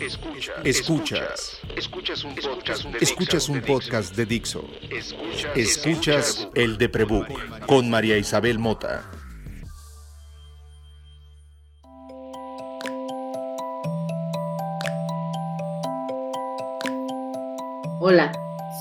Escuchas. Escuchas. Escuchas un podcast de Escuchas un podcast de Dixo. Escuchas el de Prebook con María Isabel Mota. Hola,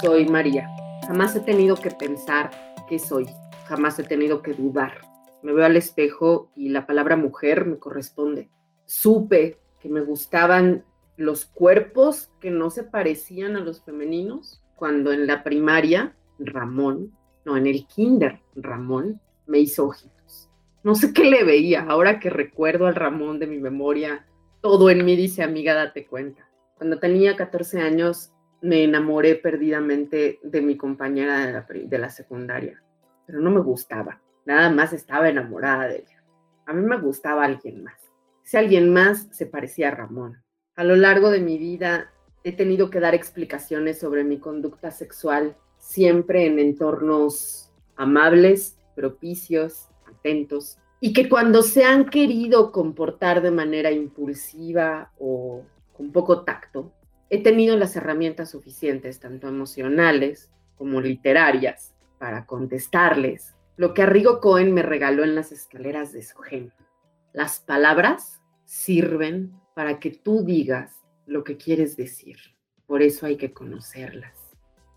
soy María. Jamás he tenido que pensar qué soy. Jamás he tenido que dudar. Me veo al espejo y la palabra mujer me corresponde. Supe que me gustaban los cuerpos que no se parecían a los femeninos, cuando en la primaria Ramón, no, en el kinder Ramón me hizo ojitos. No sé qué le veía, ahora que recuerdo al Ramón de mi memoria, todo en mí dice, amiga, date cuenta. Cuando tenía 14 años me enamoré perdidamente de mi compañera de la, de la secundaria, pero no me gustaba, nada más estaba enamorada de ella. A mí me gustaba alguien más. Si alguien más se parecía a Ramón. A lo largo de mi vida he tenido que dar explicaciones sobre mi conducta sexual, siempre en entornos amables, propicios, atentos, y que cuando se han querido comportar de manera impulsiva o con poco tacto, he tenido las herramientas suficientes, tanto emocionales como literarias, para contestarles lo que Arrigo Cohen me regaló en las escaleras de su genio. Las palabras sirven para que tú digas lo que quieres decir. Por eso hay que conocerlas.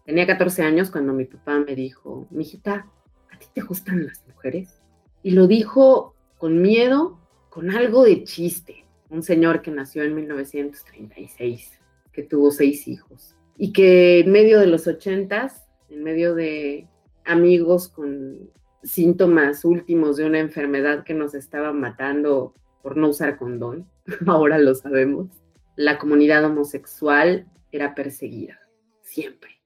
Tenía 14 años cuando mi papá me dijo, mijita, ¿a ti te gustan las mujeres? Y lo dijo con miedo, con algo de chiste. Un señor que nació en 1936, que tuvo seis hijos y que en medio de los ochentas, en medio de amigos con síntomas últimos de una enfermedad que nos estaba matando por no usar condón, ahora lo sabemos, la comunidad homosexual era perseguida, siempre.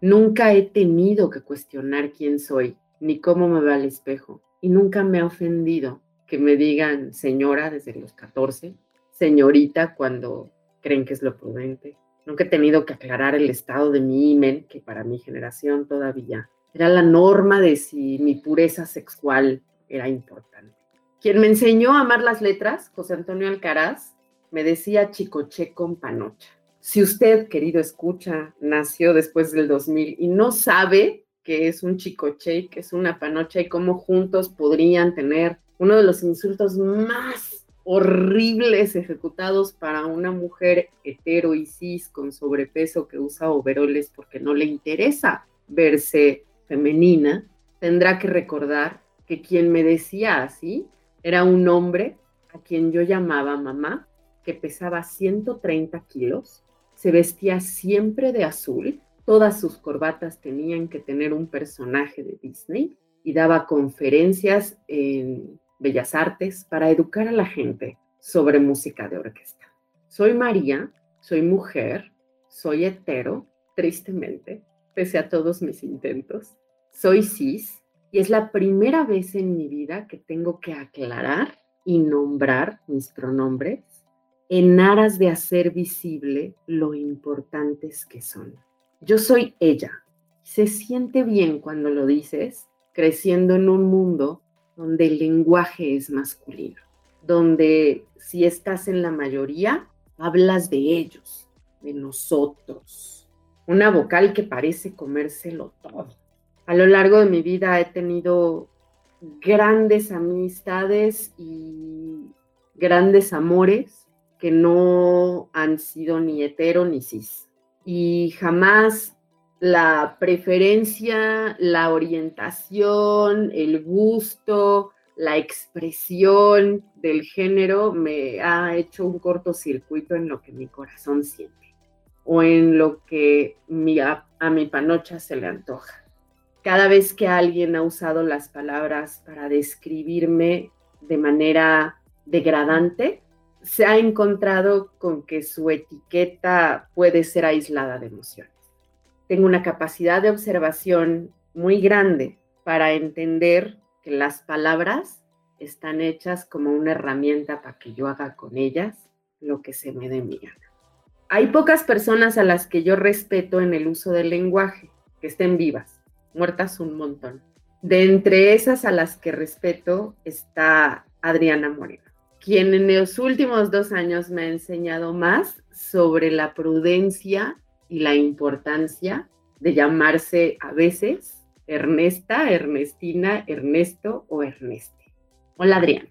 Nunca he tenido que cuestionar quién soy, ni cómo me veo al espejo, y nunca me ha ofendido que me digan señora desde los 14, señorita cuando creen que es lo prudente. Nunca he tenido que aclarar el estado de mi imen, que para mi generación todavía era la norma de si mi pureza sexual era importante. Quien me enseñó a amar las letras, José Antonio Alcaraz, me decía chicoche con panocha. Si usted, querido escucha, nació después del 2000 y no sabe qué es un chicoche y qué es una panocha y cómo juntos podrían tener uno de los insultos más horribles ejecutados para una mujer hetero y cis con sobrepeso que usa overoles porque no le interesa verse femenina, tendrá que recordar que quien me decía así era un hombre a quien yo llamaba mamá, que pesaba 130 kilos, se vestía siempre de azul, todas sus corbatas tenían que tener un personaje de Disney y daba conferencias en Bellas Artes para educar a la gente sobre música de orquesta. Soy María, soy mujer, soy hetero, tristemente, pese a todos mis intentos. Soy cis, y es la primera vez en mi vida que tengo que aclarar y nombrar mis pronombres en aras de hacer visible lo importantes que son. Yo soy ella. Se siente bien cuando lo dices, creciendo en un mundo donde el lenguaje es masculino, donde si estás en la mayoría, hablas de ellos, de nosotros. Una vocal que parece comérselo todo a lo largo de mi vida he tenido grandes amistades y grandes amores que no han sido ni hetero ni cis. Y jamás la preferencia, la orientación, el gusto, la expresión del género me ha hecho un cortocircuito en lo que mi corazón siente o en lo que a mi panocha se le antoja cada vez que alguien ha usado las palabras para describirme de manera degradante, se ha encontrado con que su etiqueta puede ser aislada de emociones. Tengo una capacidad de observación muy grande para entender que las palabras están hechas como una herramienta para que yo haga con ellas lo que se me dé mi. Hay pocas personas a las que yo respeto en el uso del lenguaje, que estén vivas muertas un montón. De entre esas a las que respeto está Adriana Moreno. quien en los últimos dos años me ha enseñado más sobre la prudencia y la importancia de llamarse a veces Ernesta, Ernestina, Ernesto o Erneste. Hola Adriana.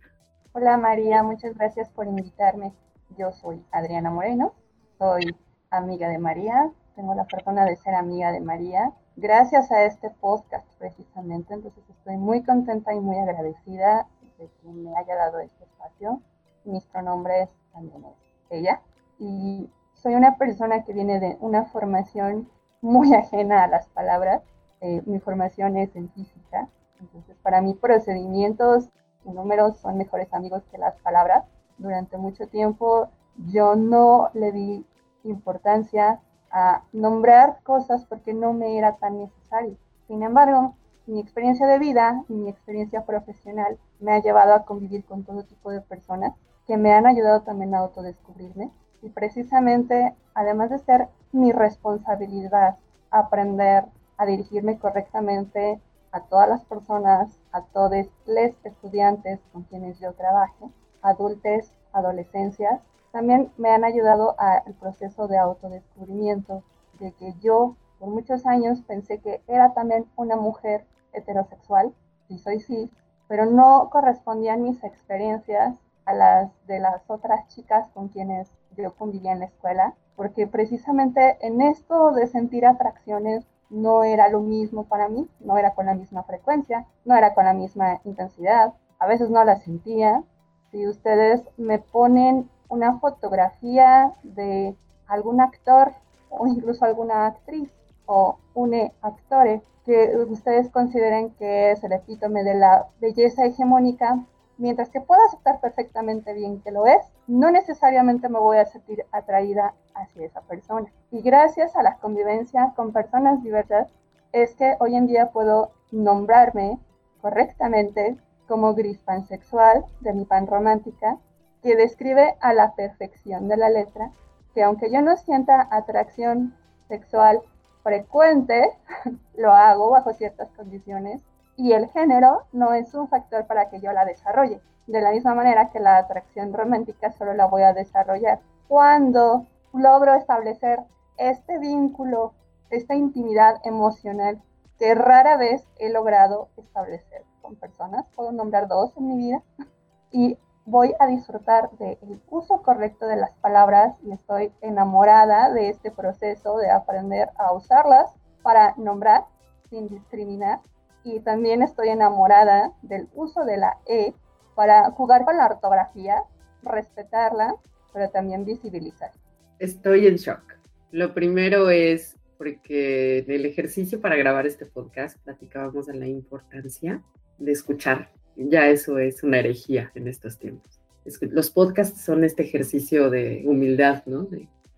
Hola María, muchas gracias por invitarme. Yo soy Adriana Moreno, soy amiga de María, tengo la fortuna de ser amiga de María gracias a este podcast precisamente, entonces estoy muy contenta y muy agradecida de que me haya dado este espacio. Mis pronombres también es ella y soy una persona que viene de una formación muy ajena a las palabras. Eh, mi formación es en física, entonces para mí procedimientos y números son mejores amigos que las palabras. Durante mucho tiempo yo no le di importancia a nombrar cosas porque no me era tan necesario. Sin embargo, mi experiencia de vida y mi experiencia profesional me ha llevado a convivir con todo tipo de personas que me han ayudado también a autodescubrirme y precisamente, además de ser mi responsabilidad aprender a dirigirme correctamente a todas las personas, a todos los estudiantes con quienes yo trabajo, adultos, adolescencias, también me han ayudado al proceso de autodescubrimiento, de que yo por muchos años pensé que era también una mujer heterosexual, y soy sí, pero no correspondían mis experiencias a las de las otras chicas con quienes yo convivía en la escuela, porque precisamente en esto de sentir atracciones no era lo mismo para mí, no era con la misma frecuencia, no era con la misma intensidad, a veces no la sentía. Si ustedes me ponen una fotografía de algún actor o incluso alguna actriz o un actor que ustedes consideren que es el epítome de la belleza hegemónica, mientras que puedo aceptar perfectamente bien que lo es, no necesariamente me voy a sentir atraída hacia esa persona. Y gracias a la convivencia con personas diversas, es que hoy en día puedo nombrarme correctamente como gris pansexual de mi pan romántica que describe a la perfección de la letra que aunque yo no sienta atracción sexual frecuente, lo hago bajo ciertas condiciones y el género no es un factor para que yo la desarrolle. De la misma manera que la atracción romántica solo la voy a desarrollar cuando logro establecer este vínculo, esta intimidad emocional que rara vez he logrado establecer con personas. Puedo nombrar dos en mi vida. Y voy a disfrutar del uso correcto de las palabras y estoy enamorada de este proceso de aprender a usarlas para nombrar sin discriminar. Y también estoy enamorada del uso de la E para jugar con la ortografía, respetarla, pero también visibilizar. Estoy en shock. Lo primero es porque en el ejercicio para grabar este podcast platicábamos de la importancia de escuchar ya eso es una herejía en estos tiempos. los podcasts son este ejercicio de humildad, ¿no?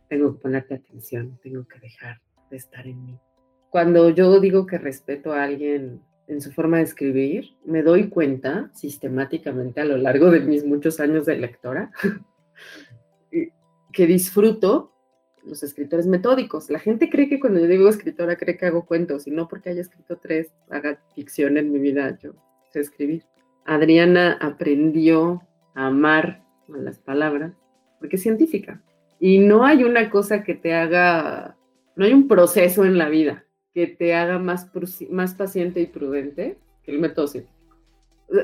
tengo que ponerte atención, tengo que dejar de estar en mí. Cuando yo digo que respeto a alguien en su forma de escribir, me doy cuenta sistemáticamente a lo largo de mis muchos años de lectora que disfruto los escritores metódicos. La gente cree que cuando yo digo escritora cree que hago cuentos y no porque haya escrito tres, haga ficción en mi vida, yo sé escribir. Adriana aprendió a amar las palabras porque es científica. Y no hay una cosa que te haga, no hay un proceso en la vida que te haga más, más paciente y prudente que el método científico.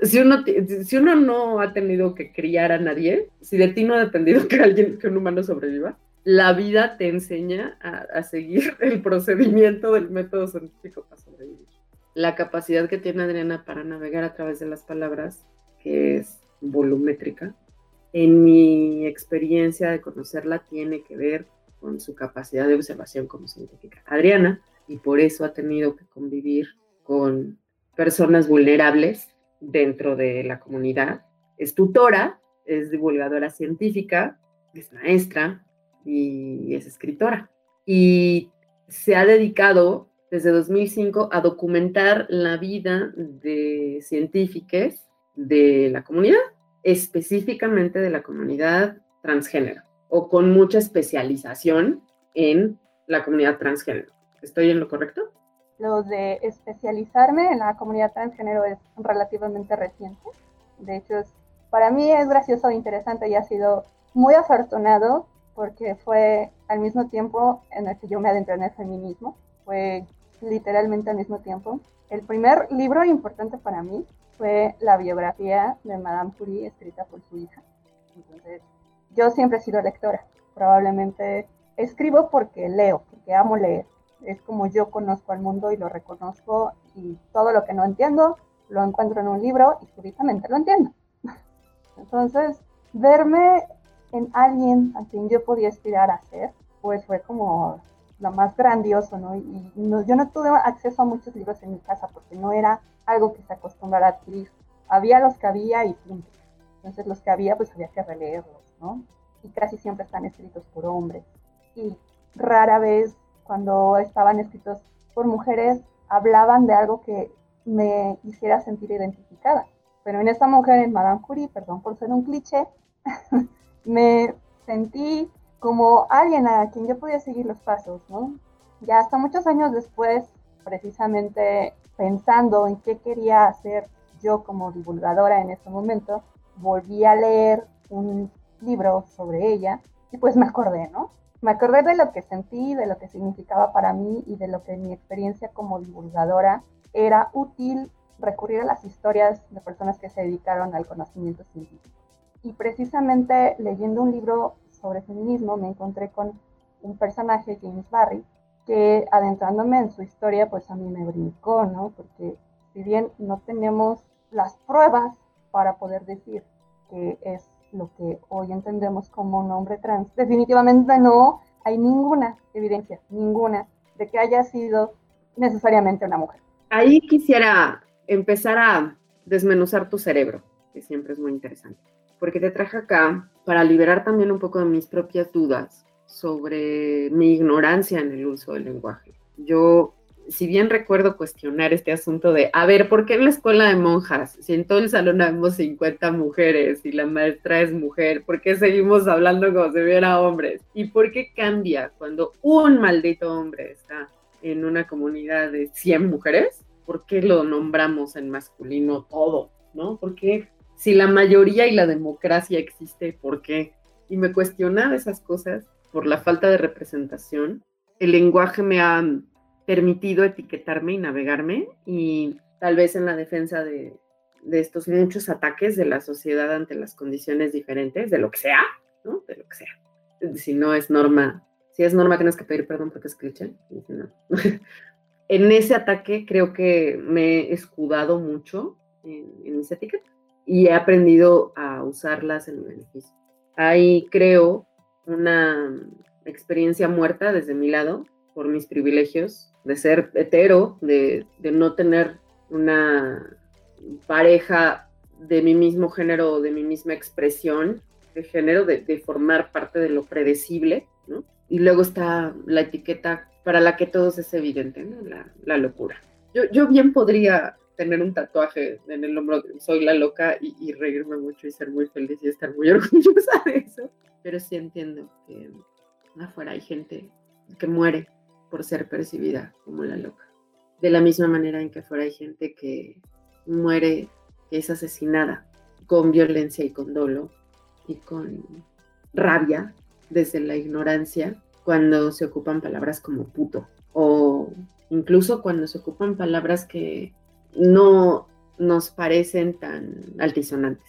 Si uno, si uno no ha tenido que criar a nadie, si de ti no ha dependido que alguien, que un humano sobreviva, la vida te enseña a, a seguir el procedimiento del método científico para sobrevivir la capacidad que tiene Adriana para navegar a través de las palabras, que es volumétrica, en mi experiencia de conocerla tiene que ver con su capacidad de observación como científica. Adriana, y por eso ha tenido que convivir con personas vulnerables dentro de la comunidad. Es tutora, es divulgadora científica, es maestra y es escritora. Y se ha dedicado desde 2005 a documentar la vida de científicos de la comunidad, específicamente de la comunidad transgénero, o con mucha especialización en la comunidad transgénero. ¿Estoy en lo correcto? Lo de especializarme en la comunidad transgénero es relativamente reciente. De hecho, para mí es gracioso, interesante y ha sido muy afortunado porque fue al mismo tiempo en el que yo me adentré en el feminismo, fue literalmente al mismo tiempo. El primer libro importante para mí fue la biografía de Madame Curie escrita por su hija. Entonces, yo siempre he sido lectora. Probablemente escribo porque leo, porque amo leer. Es como yo conozco al mundo y lo reconozco y todo lo que no entiendo lo encuentro en un libro y súbitamente lo entiendo. Entonces, verme en alguien a quien yo podía aspirar a ser, pues fue como lo más grandioso, ¿no? Y yo no tuve acceso a muchos libros en mi casa porque no era algo que se acostumbrara a adquirir. Había los que había y punto. Entonces los que había pues había que releerlos, ¿no? Y casi siempre están escritos por hombres. Y rara vez cuando estaban escritos por mujeres hablaban de algo que me hiciera sentir identificada. Pero en esta mujer, en Madame Curie, perdón por ser un cliché, me sentí como alguien a quien yo podía seguir los pasos, ¿no? Ya hasta muchos años después, precisamente pensando en qué quería hacer yo como divulgadora en ese momento, volví a leer un libro sobre ella y pues me acordé, ¿no? Me acordé de lo que sentí, de lo que significaba para mí y de lo que mi experiencia como divulgadora era útil recurrir a las historias de personas que se dedicaron al conocimiento científico. Y precisamente leyendo un libro sobre feminismo me encontré con un personaje, James Barry, que adentrándome en su historia, pues a mí me brincó, ¿no? Porque si bien no tenemos las pruebas para poder decir que es lo que hoy entendemos como un hombre trans, definitivamente no hay ninguna evidencia, ninguna, de que haya sido necesariamente una mujer. Ahí quisiera empezar a desmenuzar tu cerebro, que siempre es muy interesante, porque te traje acá para liberar también un poco de mis propias dudas sobre mi ignorancia en el uso del lenguaje. Yo, si bien recuerdo cuestionar este asunto de, a ver, ¿por qué en la escuela de monjas, si en todo el salón habemos 50 mujeres y la maestra es mujer, ¿por qué seguimos hablando como si hubiera hombres? ¿Y por qué cambia cuando un maldito hombre está en una comunidad de 100 mujeres? ¿Por qué lo nombramos en masculino todo? ¿No? ¿Por qué si la mayoría y la democracia existe, ¿por qué? Y me cuestionaba esas cosas por la falta de representación. El lenguaje me ha permitido etiquetarme y navegarme y tal vez en la defensa de, estos muchos ataques de la sociedad ante las condiciones diferentes, de lo que sea, ¿no? De lo que sea. Si no es norma, si es norma tienes que pedir perdón porque es cliché. No. en ese ataque creo que me he escudado mucho en, en mis y he aprendido a usarlas en mi beneficio. Ahí creo una experiencia muerta desde mi lado por mis privilegios de ser hetero, de, de no tener una pareja de mi mismo género de mi misma expresión de género, de, de, formar parte de lo predecible, ¿no? Y luego está la etiqueta para la que todos es evidente, ¿no? La, la locura. Yo, yo bien podría tener un tatuaje en el hombro de soy la loca y, reírme mucho y ser muy feliz y estar muy orgullosa de eso. Pero sí entiendo que afuera hay gente que muere por ser percibida como la loca. De la misma manera en que afuera hay gente que muere, que es asesinada con violencia y con dolo y con rabia desde la ignorancia cuando se ocupan palabras como puto o incluso cuando se ocupan palabras que no nos parecen tan altisonantes.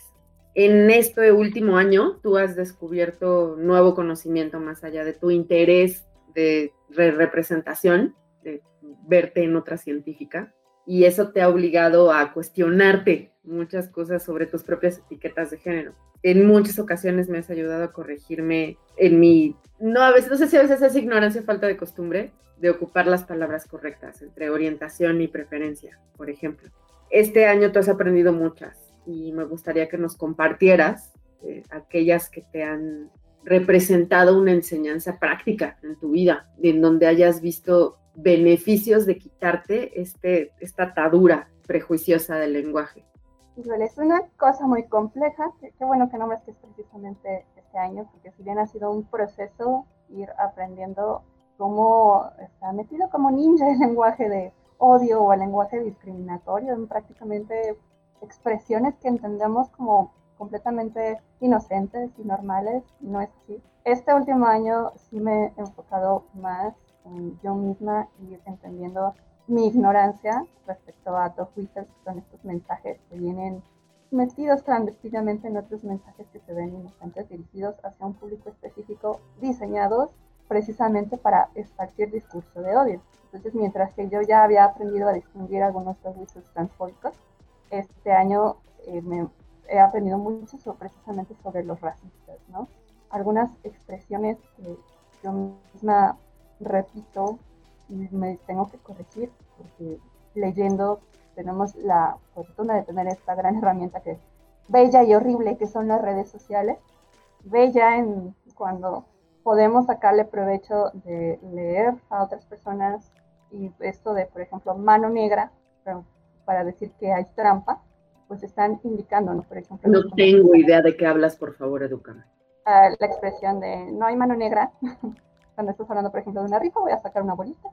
En este último año, tú has descubierto nuevo conocimiento más allá de tu interés de representación, de verte en otra científica, y eso te ha obligado a cuestionarte muchas cosas sobre tus propias etiquetas de género. En muchas ocasiones me has ayudado a corregirme en mi, no a veces, no sé si a veces es ignorancia o falta de costumbre, de ocupar las palabras correctas entre orientación y preferencia, por ejemplo. Este año tú has aprendido muchas y me gustaría que nos compartieras eh, aquellas que te han representado una enseñanza práctica en tu vida, en donde hayas visto beneficios de quitarte este, esta atadura prejuiciosa del lenguaje. Es una cosa muy compleja, qué, bueno que nombres que es precisamente este año, porque si bien ha sido un proceso ir aprendiendo cómo está metido como ninja el lenguaje de odio o el lenguaje discriminatorio en prácticamente expresiones que entendemos como completamente inocentes y normales, no es así. Este último año sí me he enfocado más en yo misma y entendiendo mi ignorancia respecto a Twitter, que son estos mensajes que vienen metidos clandestinamente en otros mensajes que se ven inocentes dirigidos hacia un público específico, diseñados precisamente para esparcir discurso de odio. Entonces, mientras que yo ya había aprendido a distinguir algunos juicios transfóbicos, este año eh, me he aprendido mucho precisamente sobre los racistas, ¿no? Algunas expresiones que yo misma repito me tengo que corregir, porque leyendo tenemos la fortuna de tener esta gran herramienta que es bella y horrible, que son las redes sociales. Bella en cuando podemos sacarle provecho de leer a otras personas y esto de, por ejemplo, mano negra, para decir que hay trampa, pues están indicando, ¿no? Por ejemplo. No tengo idea de qué hablas, por favor, edúcame. La expresión de no hay mano negra, cuando estás hablando, por ejemplo, de una rifa, voy a sacar una bolita.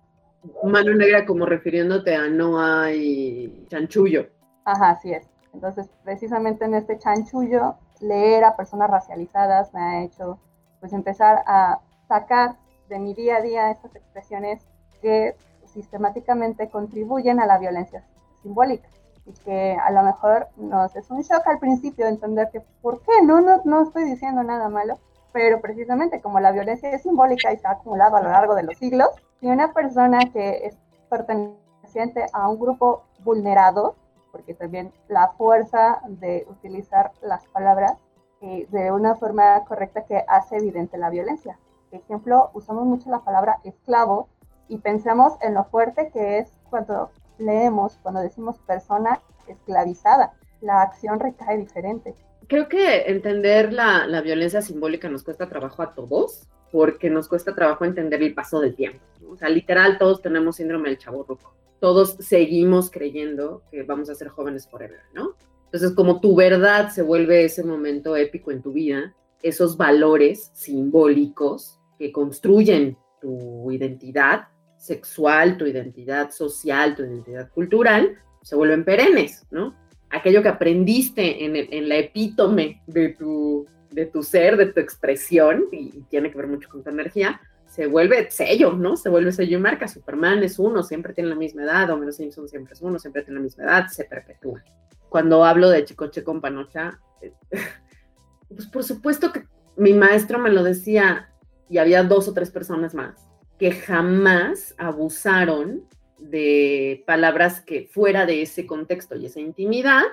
Mano negra como refiriéndote a no hay chanchullo. Ajá, así es. Entonces, precisamente en este chanchullo, leer a personas racializadas me ha hecho, pues, empezar a sacar de mi día a día estas expresiones que sistemáticamente contribuyen a la violencia simbólica y que a lo mejor nos es un shock al principio entender que por qué no, no, no estoy diciendo nada malo, pero precisamente como la violencia es simbólica y se ha acumulado a lo largo de los siglos, si una persona que es perteneciente a un grupo vulnerado, porque también la fuerza de utilizar las palabras eh, de una forma correcta que hace evidente la violencia. Por ejemplo, usamos mucho la palabra esclavo y pensamos en lo fuerte que es cuando leemos, cuando decimos persona esclavizada. La acción recae diferente. Creo que entender la, la violencia simbólica nos cuesta trabajo a todos, porque nos cuesta trabajo entender el paso del tiempo. O sea, literal, todos tenemos síndrome del chavo ruco. Todos seguimos creyendo que vamos a ser jóvenes forever, ¿no? Entonces, como tu verdad se vuelve ese momento épico en tu vida, esos valores simbólicos que construyen tu identidad sexual, tu identidad social, tu identidad cultural, se vuelven perennes, ¿no? Aquello que aprendiste en, en la epítome de tu, de tu ser, de tu expresión, y, tiene que ver mucho con tu energía, se vuelve sello, ¿no? Se vuelve sello y marca. Superman es uno, siempre tiene la misma edad, Homero Simpson siempre es uno, siempre tiene la misma edad, se perpetúa. Cuando hablo de Chicoche con Panocha, eh, pues por supuesto que mi maestro me lo decía y había dos o tres personas más que jamás abusaron de palabras que fuera de ese contexto y esa intimidad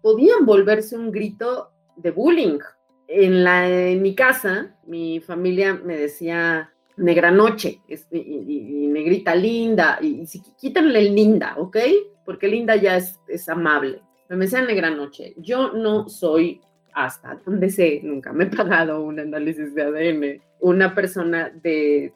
podían volverse un grito de bullying. En, la, en mi casa, mi familia me decía negra noche y, negrita linda, y, si quítanle el linda, ¿ok? Porque linda ya es, es amable. Me decían negra noche. Yo no soy hasta donde sé, nunca me he pagado un análisis de ADN, una persona de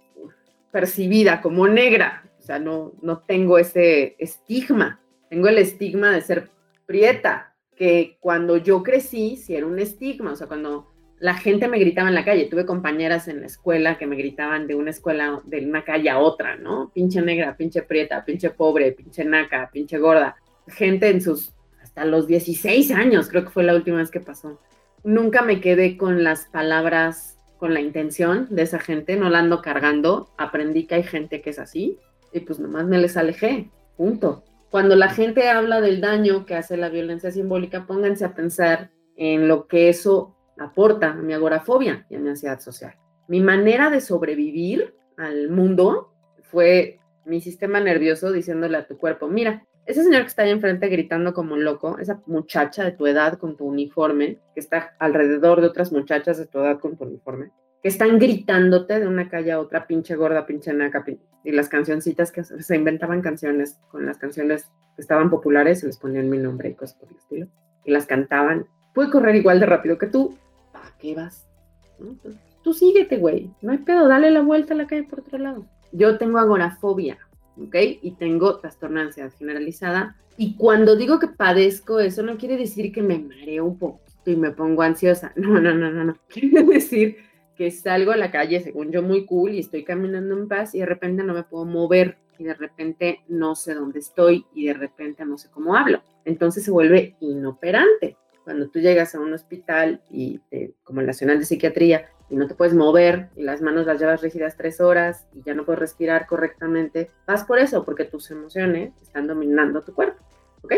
percibida como negra, sea, no, no tengo ese estigma, tengo el estigma de ser prieta, que cuando yo crecí, sí era un estigma, o sea, cuando la gente me gritaba en la calle, tuve compañeras en la escuela que me gritaban de una escuela, de una calle a otra, ¿no? Pinche negra, pinche prieta, pinche pobre, pinche naca, pinche gorda, gente en sus, hasta los 16 años, creo que fue la última vez que pasó. Nunca me quedé con las palabras con la intención de esa gente, no la ando cargando, aprendí que hay gente que es así y pues nomás me les alejé, punto. Cuando la gente habla del daño que hace la violencia simbólica, pónganse a pensar en lo que eso aporta a mi agorafobia y a mi ansiedad social. Mi manera de sobrevivir al mundo fue mi sistema nervioso diciéndole a tu cuerpo, mira, ese señor que está ahí enfrente gritando como un loco, esa muchacha de tu edad con tu uniforme, que está alrededor de otras muchachas de tu edad con tu uniforme, que están gritándote de una calle a otra, pinche gorda, pinche naca, y las cancioncitas que se inventaban canciones con las canciones que estaban populares, se les ponían mi nombre y cosas por el estilo, y las cantaban. Puede correr igual de rápido que tú, ¿para qué vas? Tú síguete, güey, no hay pedo, dale la vuelta a la calle por otro lado. Yo tengo agorafobia, ¿ok? Y tengo trastorno de ansiedad generalizada. Y cuando digo que padezco eso, no quiere decir que me mareo un poquito y me pongo ansiosa. No, no, no, no, no. Quiere decir que salgo a la calle, según yo, muy cool y estoy caminando en paz y de repente no me puedo mover y de repente no sé dónde estoy y de repente no sé cómo hablo. Entonces se vuelve inoperante. cuando tú llegas a un hospital y como el Nacional de Psiquiatría y no te puedes mover y las manos las llevas rígidas tres horas y ya no puedes respirar correctamente, vas por eso, porque tus emociones están dominando tu cuerpo, ¿ok?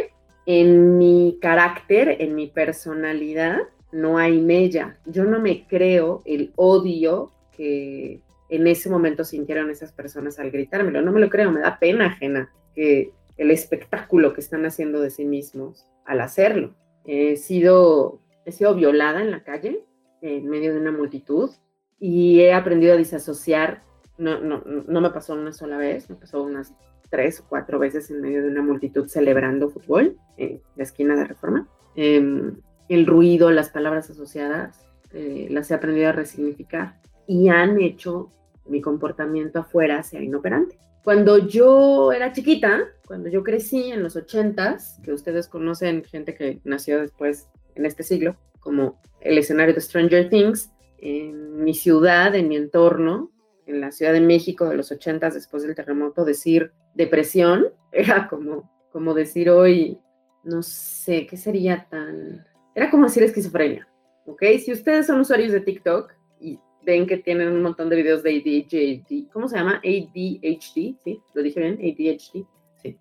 En mi carácter, en mi personalidad, no hay mella. Yo no me creo el odio que en ese momento sintieron esas personas al gritármelo. No me lo creo, me da pena ajena que el espectáculo que están haciendo de sí mismos al hacerlo. He sido, he sido violada en la calle, en medio de una multitud, y he aprendido a disasociar. No, no, no me pasó una sola vez, me pasó unas tres o cuatro veces en medio de una multitud celebrando fútbol en la esquina de Reforma. Em, el ruido, las palabras asociadas, eh, las he aprendido a resignificar y han hecho mi comportamiento afuera sea inoperante. Cuando yo era chiquita, cuando yo crecí en los ochentas, que ustedes conocen gente que nació después en este siglo, como el escenario de Stranger Things, en mi ciudad, en mi entorno, en la Ciudad de México de los ochentas, después del terremoto, decir depresión era como, como decir hoy, no sé, ¿qué sería tan...? Era como decir esquizofrenia, ¿ok? Si ustedes son usuarios de TikTok y ven que tienen un montón de videos de ADHD. ¿Cómo se llama? ADHD, ¿sí? ¿Lo dije bien? ADHD, sí.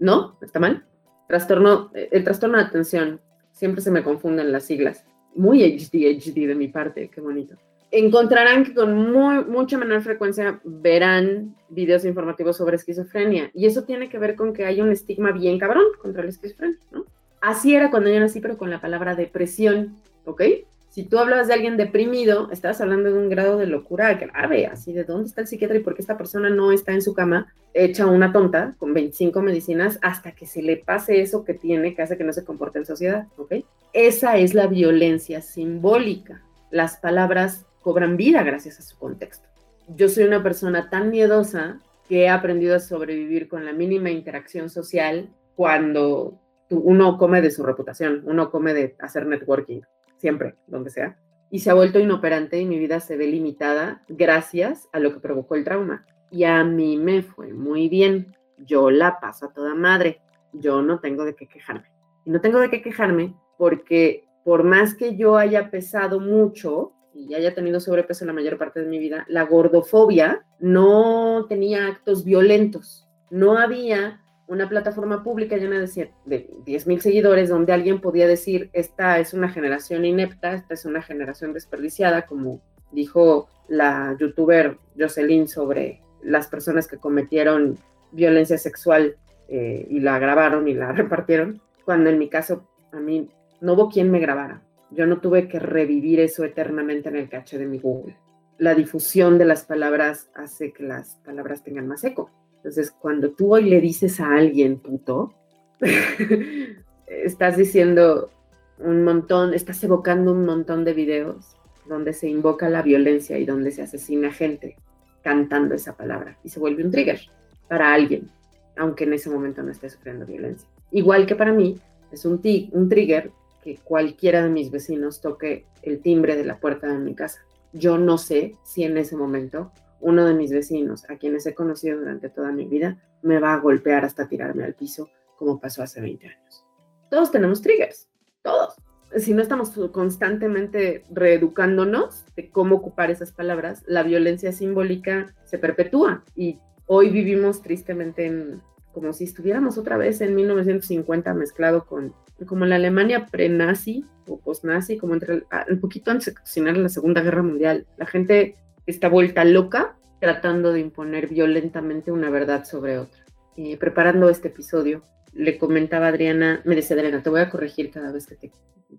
¿No? ¿Está mal? Trastorno, eh, el trastorno de atención. Siempre se me confunden las siglas. Muy ADHD de mi parte, qué bonito. Encontrarán que con mucha menor frecuencia verán videos informativos sobre esquizofrenia. Y eso tiene que ver con que hay un estigma bien cabrón contra la esquizofrenia, ¿no? Así era cuando yo nací, pero con la palabra depresión, ¿ok? si tú hablabas de alguien deprimido, estabas hablando de un grado de locura grave, así de dónde está el psiquiatra y por qué esta persona no está en su cama hecha una tonta con 25 medicinas hasta que se le pase eso que tiene que hace que no se comporte en sociedad, ¿ok? Esa es la violencia simbólica. Las palabras cobran vida gracias a su contexto. Yo soy una persona tan miedosa que he aprendido a sobrevivir con la mínima interacción social cuando uno come de su reputación, uno come de hacer networking siempre, donde sea. Y se ha vuelto inoperante y mi vida se ve limitada gracias a lo que provocó el trauma. Y a mí me fue muy bien. Yo la paso a toda madre. Yo no tengo de qué quejarme. Y no tengo de qué quejarme porque por más que yo haya pesado mucho y haya tenido sobrepeso la mayor parte de mi vida, la gordofobia no tenía actos violentos. No había una plataforma pública llena de, de 10.000 seguidores donde alguien podía decir, esta es una generación inepta, esta es una generación desperdiciada, como dijo la youtuber Jocelyn sobre las personas que cometieron violencia sexual eh, y la grabaron y la repartieron, cuando en mi caso a mí no hubo quien me grabara. Yo no tuve que revivir eso eternamente en el caché de mi Google. La difusión de las palabras hace que las palabras tengan más eco. Entonces, cuando tú hoy le dices a alguien puto, estás diciendo un montón, estás evocando un montón de videos donde se invoca la violencia y donde se asesina gente cantando esa palabra y se vuelve un trigger para alguien, aunque en ese momento no esté sufriendo violencia. Igual que para mí es un, un trigger que cualquiera de mis vecinos toque el timbre de la puerta de mi casa. Yo no sé si en ese momento uno de mis vecinos, a quienes he conocido durante toda mi vida, me va a golpear hasta tirarme al piso, como pasó hace 20 años. Todos tenemos triggers, todos. Si no estamos constantemente reeducándonos de cómo ocupar esas palabras, la violencia simbólica se perpetúa y hoy vivimos tristemente en, como si estuviéramos otra vez en 1950 mezclado con como la Alemania pre-nazi o post-nazi, como entre ah, un poquito antes de cocinar la Segunda Guerra Mundial. La gente esta vuelta loca tratando de imponer violentamente una verdad sobre otra. Y preparando este episodio, le comentaba a Adriana, me decía Adriana, te voy a corregir cada vez que, te,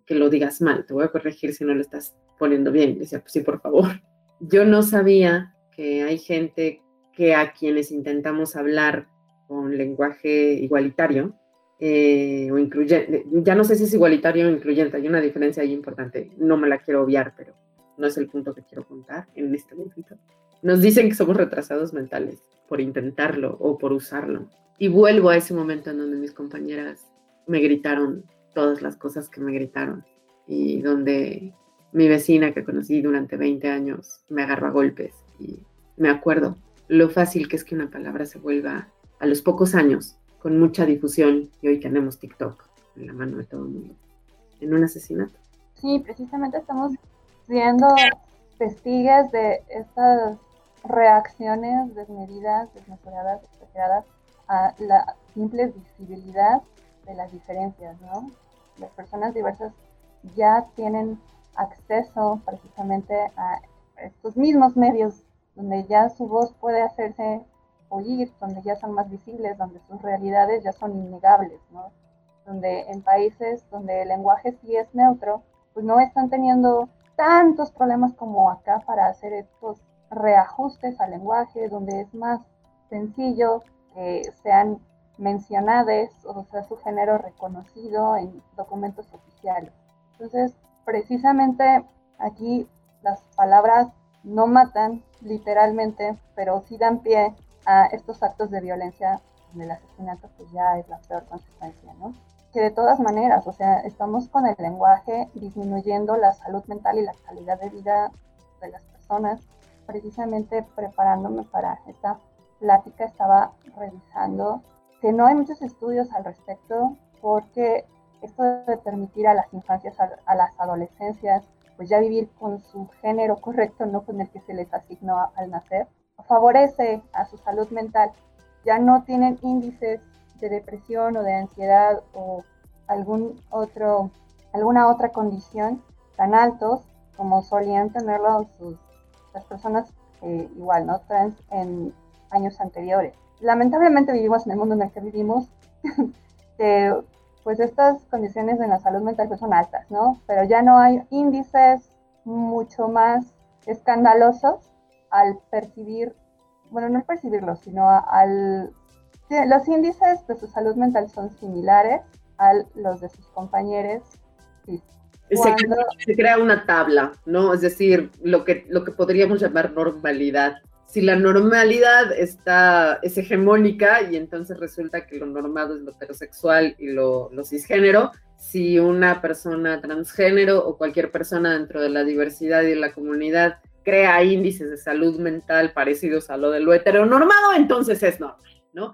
que lo digas mal, te voy a corregir si no lo estás poniendo bien. decía, pues sí, por favor. Yo no sabía que hay gente que a quienes intentamos hablar con lenguaje igualitario eh, o incluyente, ya no sé si es igualitario o incluyente, hay una diferencia ahí importante, no me la quiero obviar, pero no es el punto que quiero contar en este momento. Nos dicen que somos retrasados mentales por intentarlo o por usarlo. Y vuelvo a ese momento en donde mis compañeras me gritaron todas las cosas que me gritaron y donde mi vecina que conocí durante 20 años me agarró a golpes y me acuerdo lo fácil que es que una palabra se vuelva a los pocos años con mucha difusión y hoy tenemos TikTok en la mano de todo el mundo en un asesinato. Sí, precisamente estamos siendo testigues de estas reacciones desmedidas, desmesuradas, exageradas a la simple visibilidad de las diferencias, ¿no? Las personas diversas ya tienen acceso precisamente a estos mismos medios donde ya su voz puede hacerse oír, donde ya son más visibles, donde sus realidades ya son innegables, ¿no? Donde en países donde el lenguaje sí es neutro, pues no están teniendo tantos problemas como acá para hacer estos reajustes al lenguaje, donde es más sencillo que sean mencionadas o sea su género reconocido en documentos oficiales. Entonces, precisamente aquí las palabras no matan literalmente, pero sí dan pie a estos actos de violencia el asesinato, pues ya es la peor consecuencia, ¿no? Que de todas maneras, o sea, estamos con el lenguaje disminuyendo la salud mental y la calidad de vida de las personas. Precisamente preparándome para esta plática estaba revisando que no hay muchos estudios al respecto porque esto de permitir a las infancias, a, las adolescencias, pues ya vivir con su género correcto, no con el que se les asignó al nacer, favorece a su salud mental. Ya no tienen índices de depresión o de ansiedad o algún otro, alguna otra condición tan altos como solían tenerlo sus, las personas eh, igual, ¿no? Trans en años anteriores. Lamentablemente vivimos en el mundo en el que vivimos, que pues estas condiciones en la salud mental pues son altas, ¿no? Pero ya no hay índices mucho más escandalosos al percibir, bueno, no al percibirlos, sino al... Los índices de su salud mental son similares a los de sus compañeros. Se, crea una tabla, ¿no? Es decir, lo que, lo que podríamos llamar normalidad si la normalidad está, es hegemónica y entonces resulta que lo normado es lo heterosexual y lo, lo, cisgénero, si una persona transgénero o cualquier persona dentro de la diversidad y de la comunidad crea índices de salud mental parecidos a lo de lo heteronormado, entonces es normal, ¿no?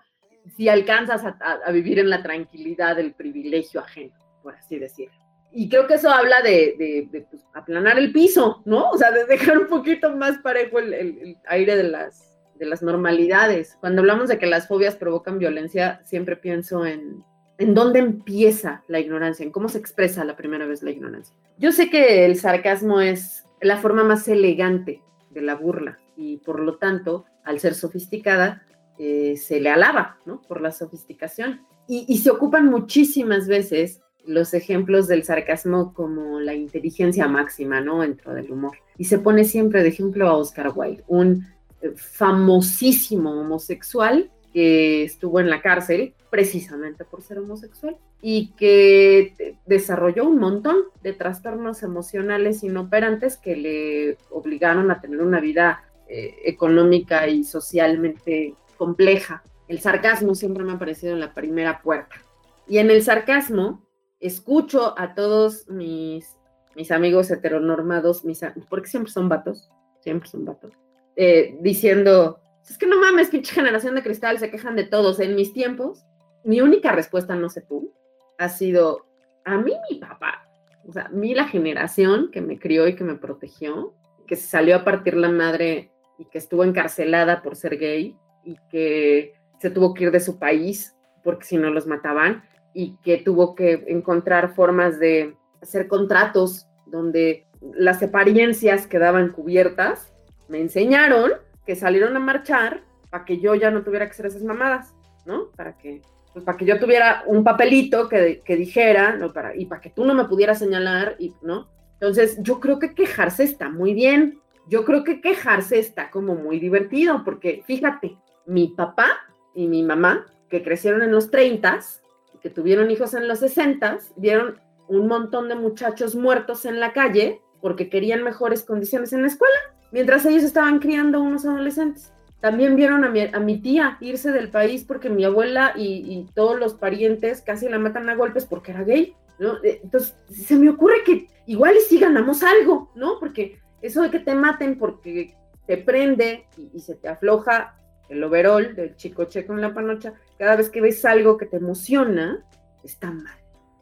Si alcanzas a, a vivir en la tranquilidad del privilegio ajeno, por así decirlo y creo que eso habla de, pues, aplanar el piso, ¿no? O sea, de dejar un poquito más parejo el, aire de las, de las normalidades. Cuando hablamos de que las fobias provocan violencia, siempre pienso en, en dónde empieza la ignorancia, en cómo se expresa la primera vez la ignorancia. Yo sé que el sarcasmo es la forma más elegante de la burla y por lo tanto, al ser sofisticada, eh, se le alaba, ¿no? Por la sofisticación. Y, se ocupan muchísimas veces los ejemplos del sarcasmo como la inteligencia máxima, ¿no? Dentro del humor. Y se pone siempre de ejemplo a Oscar Wilde, un eh, famosísimo homosexual que estuvo en la cárcel precisamente por ser homosexual y que desarrolló un montón de trastornos emocionales inoperantes que le obligaron a tener una vida eh, económica y socialmente compleja. El sarcasmo siempre me ha parecido en la primera puerta. Y en el sarcasmo escucho a todos mis, mis amigos heteronormados, mis, porque siempre son vatos, siempre son vatos, eh, diciendo, es que no mames, pinche generación de cristal, se quejan de todos. En mis tiempos, mi única respuesta, no sé tú, ha sido, a mí mi papá, o sea, a mí la generación que me crió y que me protegió, que se salió a partir la madre y que estuvo encarcelada por ser gay y que se tuvo que ir de su país porque si no los mataban, y que tuvo que encontrar formas de hacer contratos donde las apariencias quedaban cubiertas, me enseñaron que salieron a marchar para que yo ya no tuviera que hacer esas mamadas, ¿no? Para que, pues para que yo tuviera un papelito que, que dijera, ¿no? Para, y para que tú no me pudieras señalar, y, ¿no? Entonces, yo creo que quejarse está muy bien. Yo creo que quejarse está como muy divertido, porque fíjate, mi papá y mi mamá, que crecieron en los 30, que tuvieron hijos en los 60, vieron un montón de muchachos muertos en la calle porque querían mejores condiciones en la escuela, mientras ellos estaban criando unos adolescentes. También vieron a mi, a mi tía irse del país porque mi abuela y, todos los parientes casi la matan a golpes porque era gay, ¿no? Eh, entonces, se me ocurre que igual y sí ganamos algo, ¿no? Porque eso de que te maten porque te prende y se te afloja el overall del chico checo en la panocha, cada vez que ves algo que te emociona, está mal.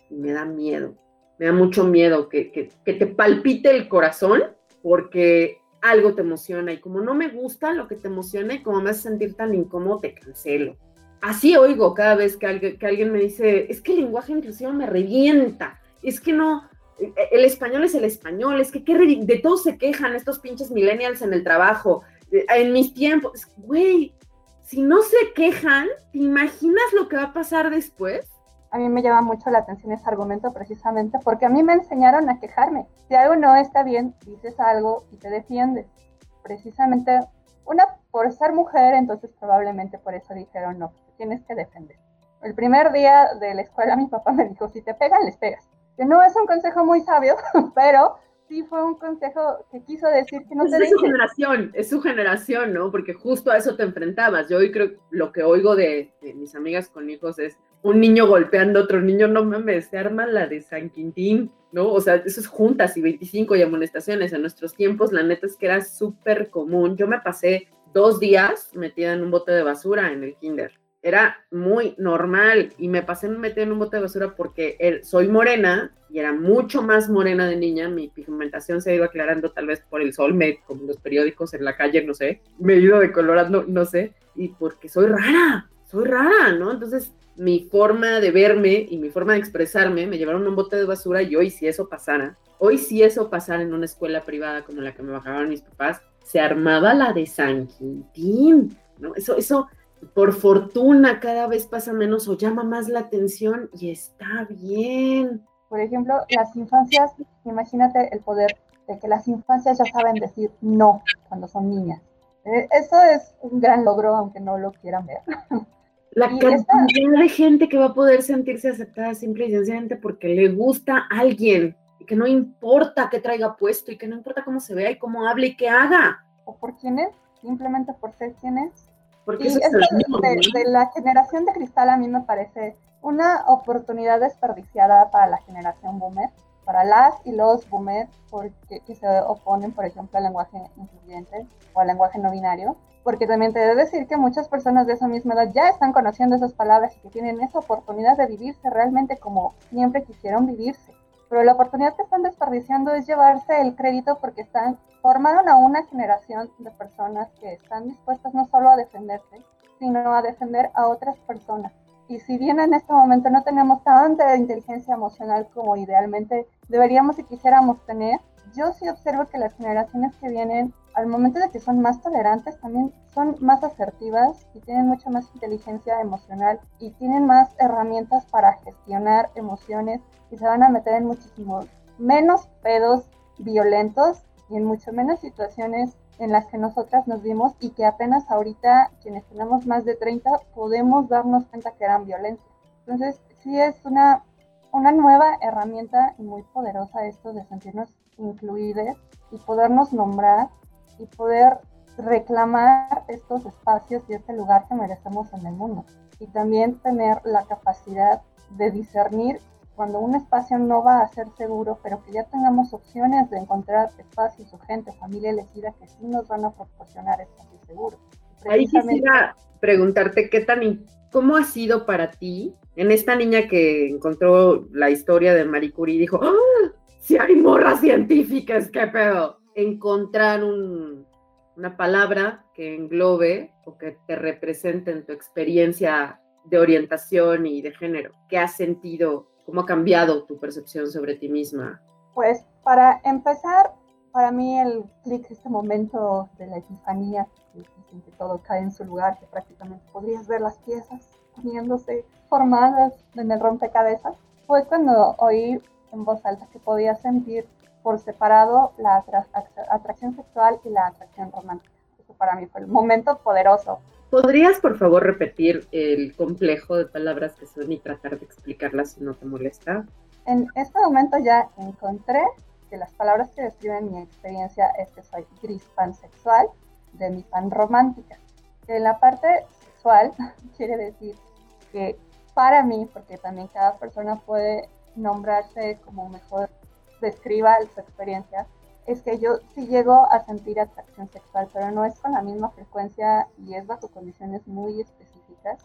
Y me da miedo. me da mucho miedo que, que, que te palpite el corazón porque algo te emociona. Y como no me gusta lo que te emociona como me hace sentir tan incómodo, te cancelo. Así oigo cada vez que alguien, que alguien me dice, es que el lenguaje inclusivo me revienta, es que no, el español es el español, es que de todos se quejan estos pinches millennials en el trabajo, en mis tiempos, güey, si no se quejan, ¿te imaginas lo que va a pasar después? A mí me llama mucho la atención ese argumento precisamente porque a mí me enseñaron a quejarme. Si algo no está bien, dices algo y te defiendes. Precisamente, una, por ser mujer, entonces probablemente por eso dijeron, no, tienes que defender. El primer día de la escuela mi papá me dijo, si te pegan, les pegas. Que no es un consejo muy sabio, pero sí fue un consejo que quiso decir que no te Es su generación, es su generación, ¿no? Porque justo a eso te enfrentabas. Yo hoy creo lo que oigo de, mis amigas con hijos es un niño golpeando a otro niño, no mames, se arma la de San Quintín, ¿no? O sea, eso es juntas y 25 y amonestaciones. En nuestros tiempos, la neta es que era súper común. Yo me pasé dos días metida en un bote de basura en el kinder era muy normal y me pasé me metí en un bote de basura porque soy morena y era mucho más morena de niña, mi pigmentación se ha ido aclarando tal vez por el sol, me, como los periódicos en la calle, no sé, me he ido decolorando, no sé, y porque soy rara, soy rara, ¿no? Entonces mi forma de verme y mi forma de expresarme me llevaron a un bote de basura y hoy si eso pasara, hoy si eso pasara en una escuela privada como la que me bajaban mis papás, se armaba la de San Quintín, ¿no? Eso, eso, por fortuna cada vez pasa menos o llama más la atención y está bien. Por ejemplo, las infancias, imagínate el poder de que las infancias ya saben decir no cuando son niñas. Eh, eso es un gran logro, aunque no lo quieran ver. La cantidad de gente que va a poder sentirse aceptada simple y sencillamente porque le gusta a alguien y que no importa qué traiga puesto y que no importa cómo se vea y cómo hable y qué haga. O por quién es, simplemente por ser quién es porque eso de, la generación de cristal a mí me parece una oportunidad desperdiciada para la generación boomer, para las y los boomers porque, que se oponen, por ejemplo, al lenguaje incluyente o al lenguaje no binario, porque también te debo decir que muchas personas de esa misma edad ya están conociendo esas palabras y que tienen esa oportunidad de vivirse realmente como siempre quisieron vivirse. Pero la oportunidad que están desperdiciando es llevarse el crédito porque están formaron a una generación de personas que están dispuestas no solo a defenderse, sino a defender a otras personas. Y si bien en este momento no tenemos tanta inteligencia emocional como idealmente deberíamos y quisiéramos tener, yo sí observo que las generaciones que vienen, al momento de que son más tolerantes, también son más asertivas y tienen mucha más inteligencia emocional y tienen más herramientas para gestionar emociones y se van a meter en muchísimos menos pedos violentos y en mucho menos situaciones en las que nosotras nos vimos y que apenas ahorita quienes tenemos más de 30 podemos darnos cuenta que eran violentas. Entonces, sí es una, una nueva herramienta y muy poderosa esto de sentirnos incluidos y podernos nombrar y poder reclamar estos espacios y este lugar que merecemos en el mundo. Y también tener la capacidad de discernir cuando un espacio no va a ser seguro, pero que ya tengamos opciones de encontrar espacios o gente, familia elegida que sí nos van a proporcionar espacios seguros. Ahí quisiera preguntarte qué tan, cómo ha sido para ti en esta niña que encontró la historia de Marie Curie y dijo, ¡Ah! si hay morras científicas, qué pedo, encontrar una palabra que englobe o que te represente en tu experiencia de orientación y de género. ¿Qué has sentido ¿Cómo ha cambiado tu percepción sobre ti misma? Pues para empezar, para mí el clic, este momento de la epifanía, que, que todo cae en su lugar, que prácticamente podrías ver las piezas poniéndose formadas en el rompecabezas, fue cuando oí en voz alta que podía sentir por separado la atracción sexual y la atracción romántica. Eso para mí fue el momento poderoso ¿Podrías, por favor, repetir el complejo de palabras que son y tratar de explicarlas si no te molesta? En este momento ya encontré que las palabras que describen mi experiencia es que soy gris pansexual de mi pan romántica. En la parte sexual quiere decir que para mí, porque también cada persona puede nombrarse como mejor describa su experiencia, es que yo sí llego a sentir atracción sexual, pero no es con la misma frecuencia y es bajo condiciones muy específicas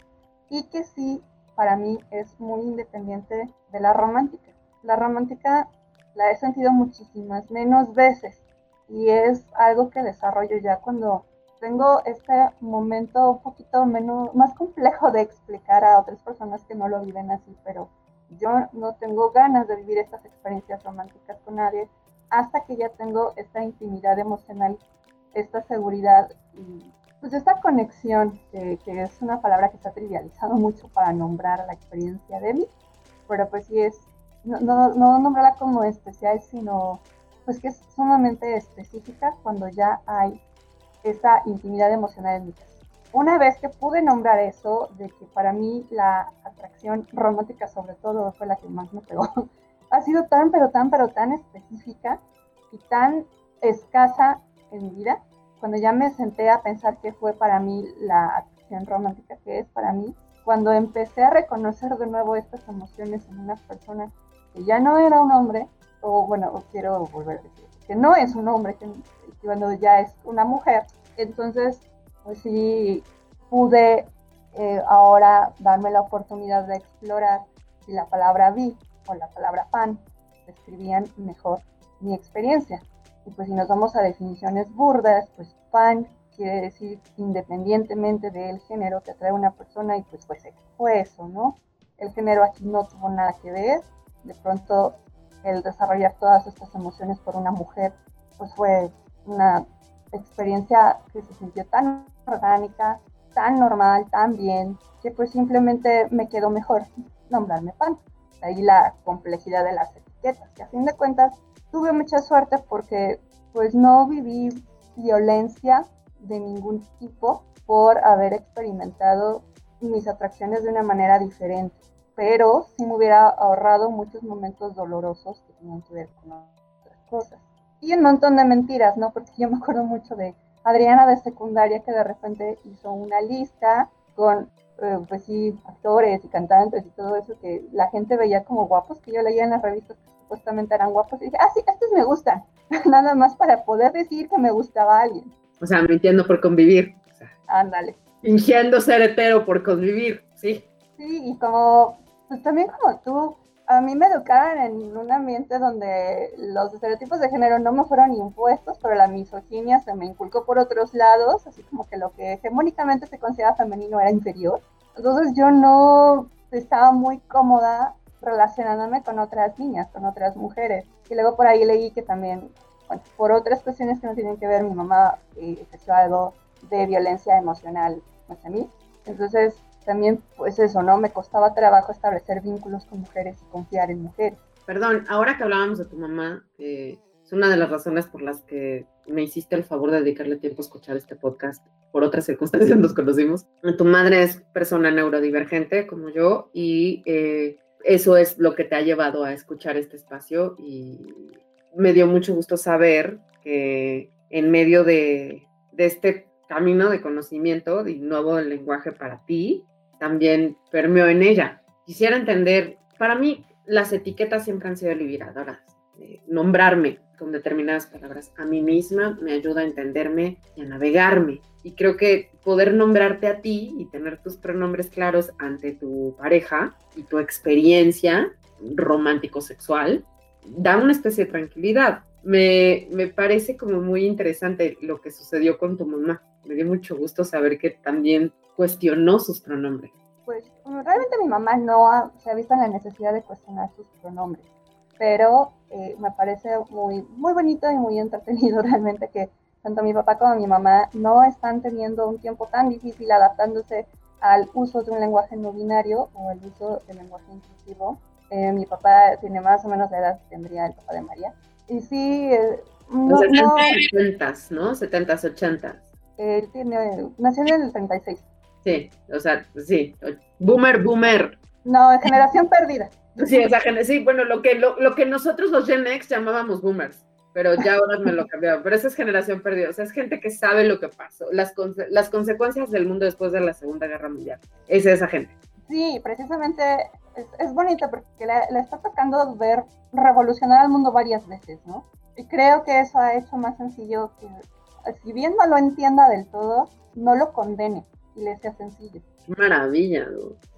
y que sí para mí es muy independiente de la romántica. la romántica la he sentido muchísimas menos veces y es algo que desarrollo ya cuando tengo este momento un poquito menos, más complejo de explicar a otras personas que no lo viven así, pero yo no tengo ganas de vivir estas experiencias románticas con nadie hasta que ya tengo esta intimidad emocional, esta seguridad y pues esta conexión, que, es una palabra que se ha trivializado mucho para nombrar la experiencia de mí, pero pues sí es, no, no, no nombrarla como especial, sino pues que es sumamente específica cuando ya hay esa intimidad emocional en mi casa. Una vez que pude nombrar eso, de que para mí la atracción romántica sobre todo fue la que más me pegó, ha sido tan, pero tan, pero tan específica y tan escasa en mi vida, cuando ya me senté a pensar qué fue para mí la atracción romántica, que es para mí, cuando empecé a reconocer de nuevo estas emociones en una persona que ya no era un hombre, o bueno, quiero volver a decir, que no es un hombre, que, cuando ya es una mujer, entonces, pues sí, pude eh, ahora darme la oportunidad de explorar si la palabra vi o la palabra pan describían mejor mi experiencia. Y pues si nos vamos a definiciones burdas, pues pan quiere decir independientemente del género que atrae una persona y pues pues fue eso, ¿no? El género aquí no tuvo nada que ver, de pronto el desarrollar todas estas emociones por una mujer pues fue una experiencia que se sintió tan orgánica, tan normal, tan bien, que pues simplemente me quedó mejor nombrarme pan. Ahí la complejidad de las etiquetas, que a fin de cuentas tuve mucha suerte porque pues no viví violencia de ningún tipo por haber experimentado mis atracciones de una manera diferente, pero sí me hubiera ahorrado muchos momentos dolorosos que tenían que ver con otras cosas y un montón de mentiras, ¿no? Porque yo me acuerdo mucho de Adriana de secundaria que de repente hizo una lista con, eh, pues sí, actores y cantantes y todo eso que la gente veía como guapos, que yo leía en las revistas que supuestamente eran guapos y dije, ah, sí, estos me gustan, nada más para poder decir que me gustaba a alguien. O sea, mintiendo por convivir. Ándale. Fingiendo ser hetero por convivir, sí. Sí, y como, pues también como tú, a mí me educaron en un ambiente donde los estereotipos de género no me fueron impuestos, pero la misoginia se me inculcó por otros lados, así como que lo que hegemónicamente se considera femenino era inferior. Entonces yo no estaba muy cómoda relacionándome con otras niñas, con otras mujeres. Y luego por ahí leí que también, bueno, por otras cuestiones que no tienen que ver, mi mamá eh, ejerció algo de violencia emocional hacia mí. Entonces también, pues eso, ¿no? Me costaba trabajo establecer vínculos con mujeres y confiar en mujeres. Perdón, ahora que hablábamos de tu mamá, eh, es una de las razones por las que me hiciste el favor de dedicarle tiempo a escuchar este podcast. Por otras circunstancias nos conocimos. Tu madre es persona neurodivergente como yo y eh, eso es lo que te ha llevado a escuchar este espacio y me dio mucho gusto saber que en medio de, de este camino de conocimiento y nuevo lenguaje para ti, también permeó en ella. Quisiera entender, para mí las etiquetas siempre han sido liberadoras. Eh, nombrarme con determinadas palabras a mí misma me ayuda a entenderme y a navegarme. Y creo que poder nombrarte a ti y tener tus pronombres claros ante tu pareja y tu experiencia romántico-sexual da una especie de tranquilidad. Me, me, parece como muy interesante lo que sucedió con tu mamá. Me dio mucho gusto saber que también cuestionó sus pronombres. Pues realmente mi mamá no se ha visto en la necesidad de cuestionar sus pronombres, pero eh, me parece muy, muy bonito y muy entretenido realmente que tanto mi papá como mi mamá no están teniendo un tiempo tan difícil adaptándose al uso de un lenguaje no binario o el uso del lenguaje inclusivo. Eh, mi papá tiene más o menos la edad que tendría el papá de María. Y sí, eh, no, 70, no, 80, ¿no? 70, 80. Él tiene, nació en el 36. Sí, o sea, sí. Boomer, boomer. No, generación perdida. Sí, o sea, sí, bueno, lo que, lo, lo, que nosotros los Gen X llamábamos boomers, pero ya ahora me lo cambiaron. Pero esa es generación perdida, o sea, es gente que sabe lo que pasó, las, las consecuencias del mundo después de la Segunda Guerra Mundial. Es esa gente. Sí, precisamente es, es bonito porque le, le, está tocando ver revolucionar al mundo varias veces, ¿no? Y creo que eso ha hecho más sencillo que, si bien no lo entienda del todo, no lo condene y le sea sencillo. maravilla,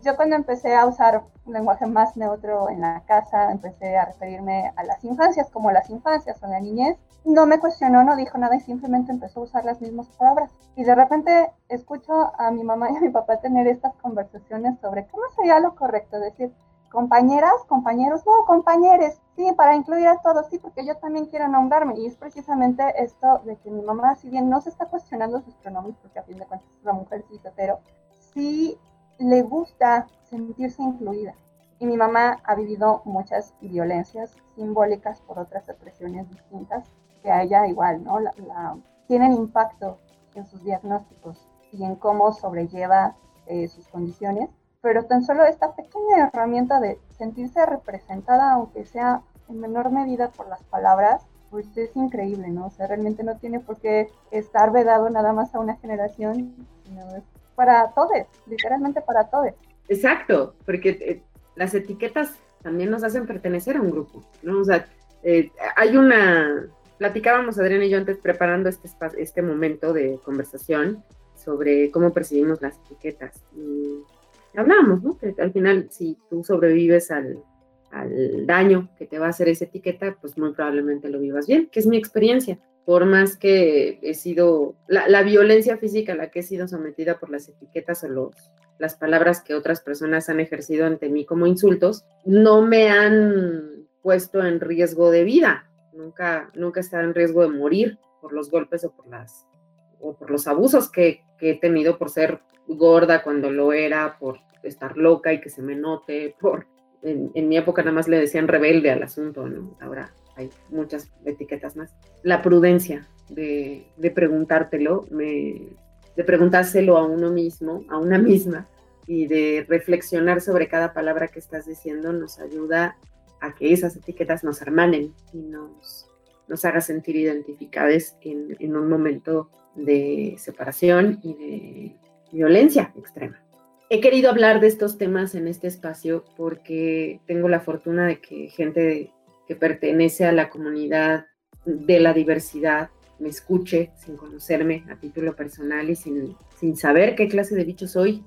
Yo cuando empecé a usar un lenguaje más neutro en la casa, empecé a referirme a las infancias como las infancias o la niñez, no me cuestionó, no dijo nada y simplemente empezó a usar las mismas palabras. Y de repente escucho a mi mamá y a mi papá tener estas conversaciones sobre cómo sería lo correcto, decir, compañeras, compañeros, no, compañeres, sí, para incluir a todos, sí, porque yo también quiero nombrarme. Y es precisamente esto de que mi mamá, si bien no se está cuestionando sus pronombres, porque a fin de cuentas es una mujer pero sí le gusta sentirse incluida. Y mi mamá ha vivido muchas violencias simbólicas por otras expresiones distintas que a ella igual, ¿no? La, tienen impacto en sus diagnósticos y en cómo sobrelleva eh, sus condiciones pero tan solo esta pequeña herramienta de sentirse representada, aunque sea en menor medida por las palabras, pues es increíble, ¿no? O sea, realmente no tiene por qué estar vedado nada más a una generación, sino es para todos, literalmente para todos. Exacto, porque eh, las etiquetas también nos hacen pertenecer a un grupo, ¿no? O sea, eh, hay una, platicábamos Adrián y yo antes preparando este, este momento de conversación sobre cómo percibimos las etiquetas. Hablábamos, ¿no? Que al final, si tú sobrevives al, al daño que te va a hacer esa etiqueta, pues muy probablemente lo vivas bien, que es mi experiencia. Por más que he sido, la, la violencia física a la que he sido sometida por las etiquetas o los, las palabras que otras personas han ejercido ante mí como insultos, no me han puesto en riesgo de vida. Nunca, nunca he estado en riesgo de morir por los golpes o por, las, o por los abusos que, que he tenido por ser gorda cuando lo era, por estar loca y que se me note, por en, mi época nada más le decían rebelde al asunto, ¿no? Ahora hay muchas etiquetas más. La prudencia de, de preguntártelo, me, de preguntárselo a uno mismo, a una misma, y de reflexionar sobre cada palabra que estás diciendo nos ayuda a que esas etiquetas nos hermanen y nos, nos haga sentir identificadas en, en un momento de separación y de violencia extrema. He querido hablar de estos temas en este espacio porque tengo la fortuna de que gente que pertenece a la comunidad de la diversidad me escuche sin conocerme a título personal y sin, sin saber qué clase de bicho soy,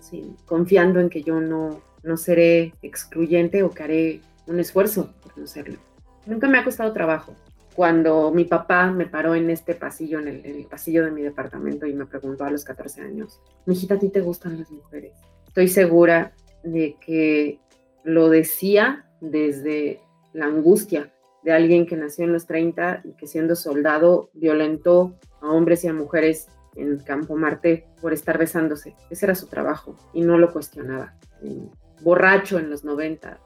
sin, confiando en que yo no, no seré excluyente o que haré un esfuerzo por no serlo. Nunca me ha costado trabajo cuando mi papá me paró en este pasillo, en el, pasillo de mi departamento y me preguntó a los 14 años, hijita, ¿a ti te gustan las mujeres? Estoy segura de que lo decía desde la angustia de alguien que nació en los 30 y que siendo soldado violentó a hombres y a mujeres en Campo Marte por estar besándose. Ese era su trabajo y no lo cuestionaba. Borracho en los 90,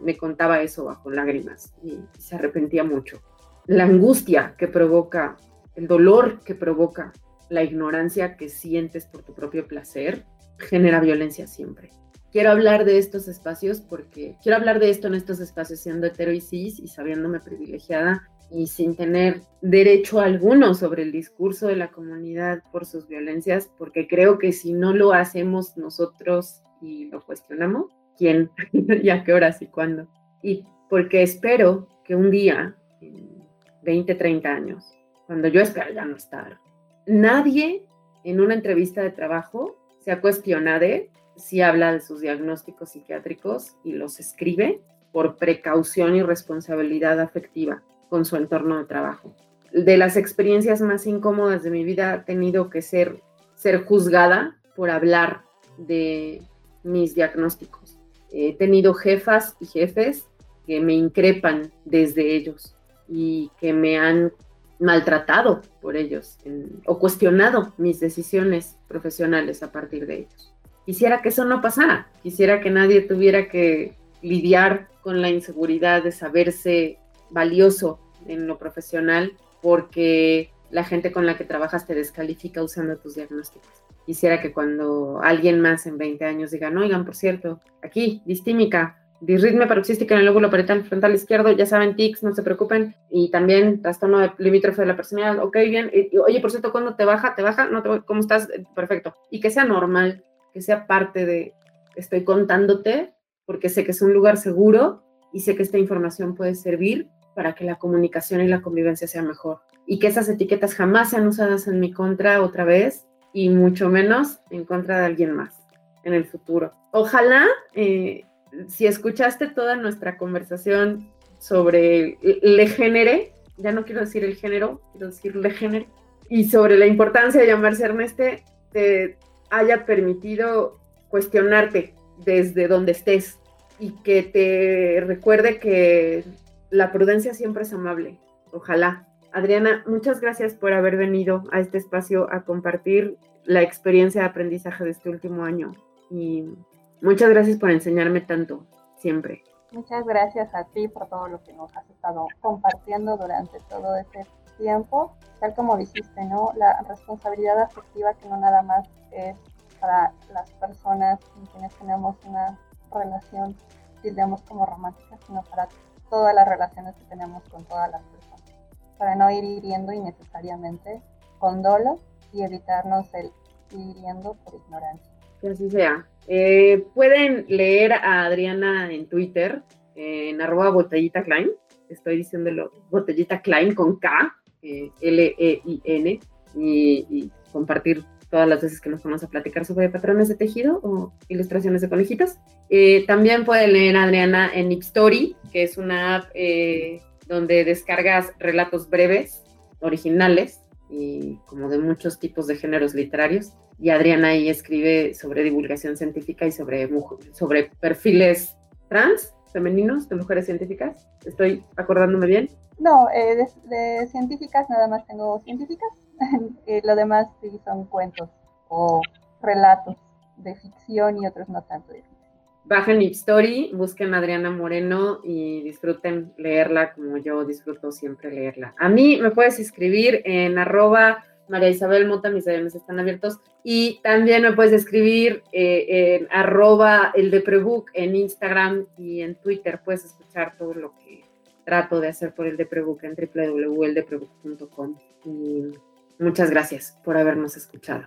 me, contaba eso bajo lágrimas y se arrepentía mucho la angustia que provoca, el dolor que provoca la ignorancia que sientes por tu propio placer, genera violencia siempre. Quiero hablar de estos espacios porque quiero hablar de esto en estos espacios siendo hetero y cis y sabiéndome privilegiada y sin tener derecho alguno sobre el discurso de la comunidad por sus violencias, porque creo que si no lo hacemos nosotros y lo cuestionamos, ¿quién? ¿Y a qué horas y cuándo? Y porque espero que un día, 20, 30 años, cuando yo espero ya no estar. Nadie en una entrevista de trabajo se ha cuestionado si habla de sus diagnósticos psiquiátricos y los escribe por precaución y responsabilidad afectiva con su entorno de trabajo. De las experiencias más incómodas de mi vida ha tenido que ser, ser juzgada por hablar de mis diagnósticos. He tenido jefas y jefes que me increpan desde ellos y que me han maltratado por ellos o cuestionado mis decisiones profesionales a partir de ellos. Quisiera que eso no pasara, quisiera que nadie tuviera que lidiar con la inseguridad de saberse valioso en lo profesional porque la gente con la que trabajas te descalifica usando tus diagnósticos. Quisiera que cuando alguien más en 20 años diga, no, oigan, por cierto, aquí, distímica, disritmia paroxística en el lóbulo parietal frontal izquierdo, ya saben, tics, no se preocupen, y también trastorno limítrofe de la personalidad, ok, bien, oye, por cierto, ¿cuándo te baja? ¿Te baja? No ¿Cómo estás? Perfecto. Y que sea normal, que sea parte de, estoy contándote, porque sé que es un lugar seguro y sé que esta información puede servir para que la comunicación y la convivencia sea mejor. Y que esas etiquetas jamás sean usadas en mi contra otra vez, y mucho menos en contra de alguien más en el futuro. Ojalá, eh, si escuchaste toda nuestra conversación sobre le género, ya no quiero decir el género, quiero decir le género, y sobre la importancia de llamarse Erneste, te haya permitido cuestionarte desde donde estés y que te recuerde que la prudencia siempre es amable. Ojalá. Adriana, muchas gracias por haber venido a este espacio a compartir la experiencia de aprendizaje de este último año. Y muchas gracias por enseñarme tanto, siempre. Muchas gracias a ti por todo lo que nos has estado compartiendo durante todo este tiempo. Tal como dijiste, ¿no? La responsabilidad afectiva que no nada más es para las personas con quienes tenemos una relación, digamos como romántica, sino para todas las relaciones que tenemos con todas las personas para no ir hiriendo innecesariamente con dolo y evitarnos el ir hiriendo por ignorancia. Que así sea. Eh, pueden leer a Adriana en Twitter, en arroba botellita Klein. Estoy diciéndolo, botellita Klein con K, eh, L-E-I-N, y, compartir todas las veces que nos vamos a platicar sobre patrones de tejido o ilustraciones de conejitas. Eh, también pueden leer a Adriana en Story, que es una app donde descargas relatos breves, originales, y como de muchos tipos de géneros literarios. Y Adriana ahí escribe sobre divulgación científica y sobre, sobre perfiles trans, femeninos, de mujeres científicas. ¿Estoy acordándome bien? No, eh, de, científicas nada más tengo científicas. Eh, lo demás sí son cuentos o relatos de ficción y otros no tanto de ficción bajen Story, busquen a Adriana Moreno y disfruten leerla como yo disfruto siempre leerla. A mí me puedes escribir en arroba María Isabel Mota, mis DMs están abiertos. Y también me puedes escribir eh, en arroba el de Prebook en Instagram y en Twitter. Puedes escuchar todo lo que trato de hacer por el de Prebook en www.eldeprebook.com. Y muchas gracias por habernos escuchado.